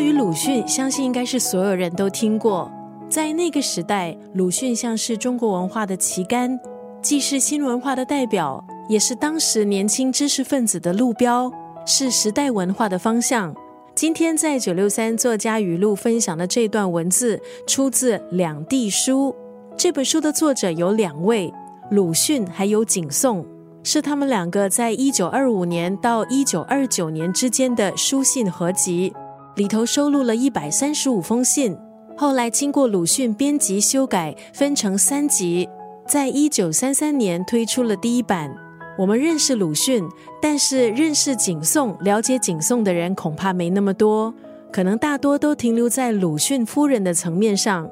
对于鲁迅，相信应该是所有人都听过。在那个时代，鲁迅像是中国文化的旗杆，既是新文化的代表，也是当时年轻知识分子的路标，是时代文化的方向。今天在九六三作家语录分享的这段文字，出自《两地书》。这本书的作者有两位，鲁迅还有景颂，是他们两个在一九二五年到一九二九年之间的书信合集，里头收录了一百三十五封信。后来经过鲁迅编辑修改，分成三集，在一九三三年推出了第一版。我们认识鲁迅，但是认识景颂、了解景颂的人恐怕没那么多，可能大多都停留在鲁迅夫人的层面上，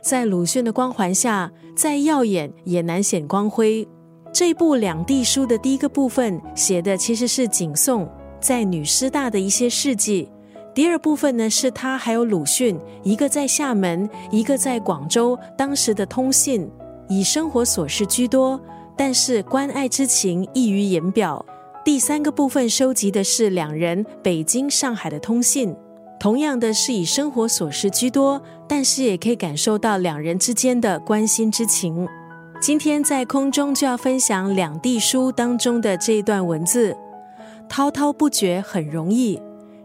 在鲁迅的光环下，再耀眼也难显光辉。这部《两地书》的第一个部分写的其实是景颂在女师大的一些事迹，第二部分呢是他还有鲁迅，一个在厦门，一个在广州，当时的通信以生活琐事居多。但是关爱之情溢于言表。第三个部分收集的是两人北京、上海的通信，同样的是以生活琐事居多，但是也可以感受到两人之间的关心之情。今天在空中就要分享两地书当中的这一段文字：滔滔不绝很容易，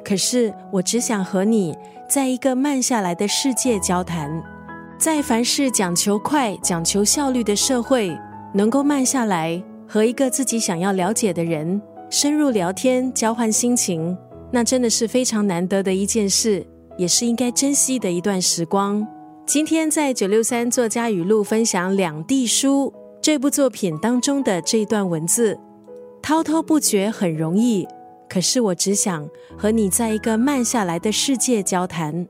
可是我只想和你在一个慢下来的世界交谈。在凡事讲求快、讲求效率的社会。能够慢下来，和一个自己想要了解的人深入聊天，交换心情，那真的是非常难得的一件事，也是应该珍惜的一段时光。今天在九六三作家语录分享《两地书》这部作品当中的这一段文字：滔滔不绝很容易，可是我只想和你在一个慢下来的世界交谈。